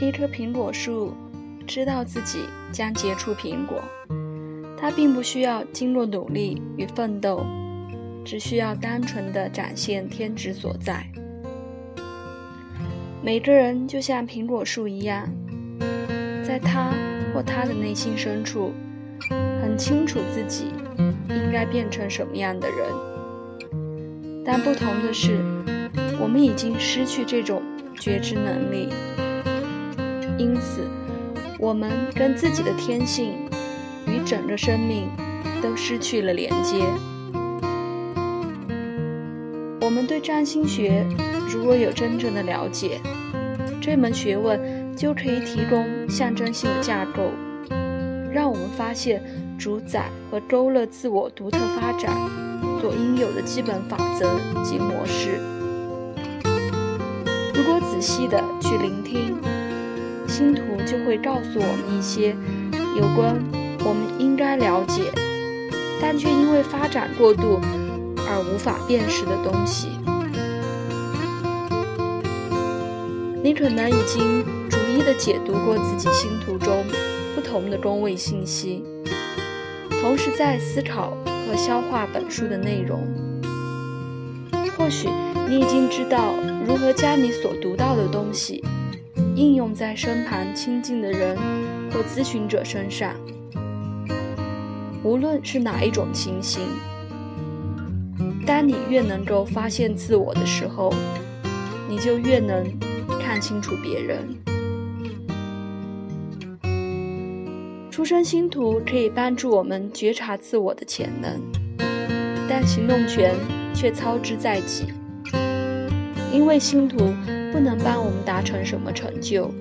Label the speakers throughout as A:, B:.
A: 一棵苹果树知道自己将结出苹果，它并不需要经过努力与奋斗，只需要单纯的展现天职所在。每个人就像苹果树一样，在他或她的内心深处，很清楚自己应该变成什么样的人。但不同的是，我们已经失去这种觉知能力，因此，我们跟自己的天性与整个生命都失去了连接。我们对占星学。如果有真正的了解，这门学问就可以提供象征性的架构，让我们发现主宰和勾勒自我独特发展所应有的基本法则及模式。如果仔细的去聆听，星图就会告诉我们一些有关我们应该了解，但却因为发展过度而无法辨识的东西。你可能已经逐一的解读过自己星图中不同的宫位信息，同时在思考和消化本书的内容。或许你已经知道如何将你所读到的东西应用在身旁亲近的人或咨询者身上。无论是哪一种情形，当你越能够发现自我的时候，你就越能。看清楚别人，出生星图可以帮助我们觉察自我的潜能，但行动权却操之在己。因为星图不能帮我们达成什么成就。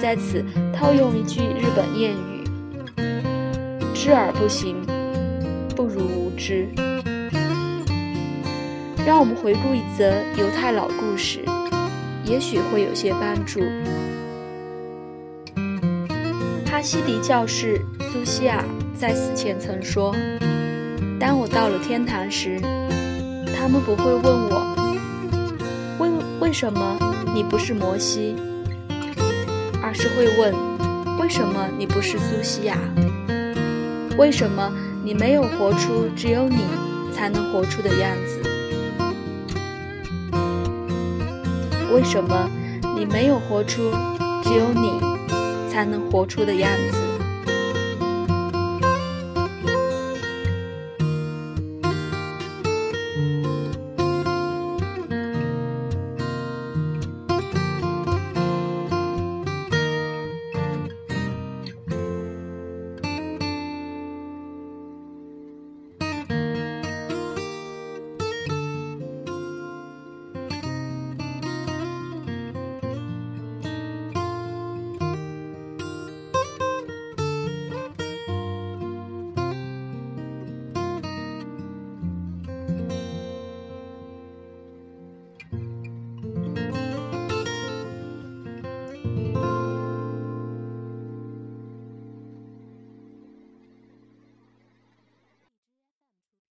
A: 在此套用一句日本谚语：“知而不行，不如无知。”让我们回顾一则犹太老故事。也许会有些帮助。哈西迪教士苏西亚在死前曾说：“当我到了天堂时，他们不会问我为什么你不是摩西，而是会问为什么你不是苏西亚？为什么你没有活出只有你才能活出的样子？”为什么你没有活出只有你才能活出的样子？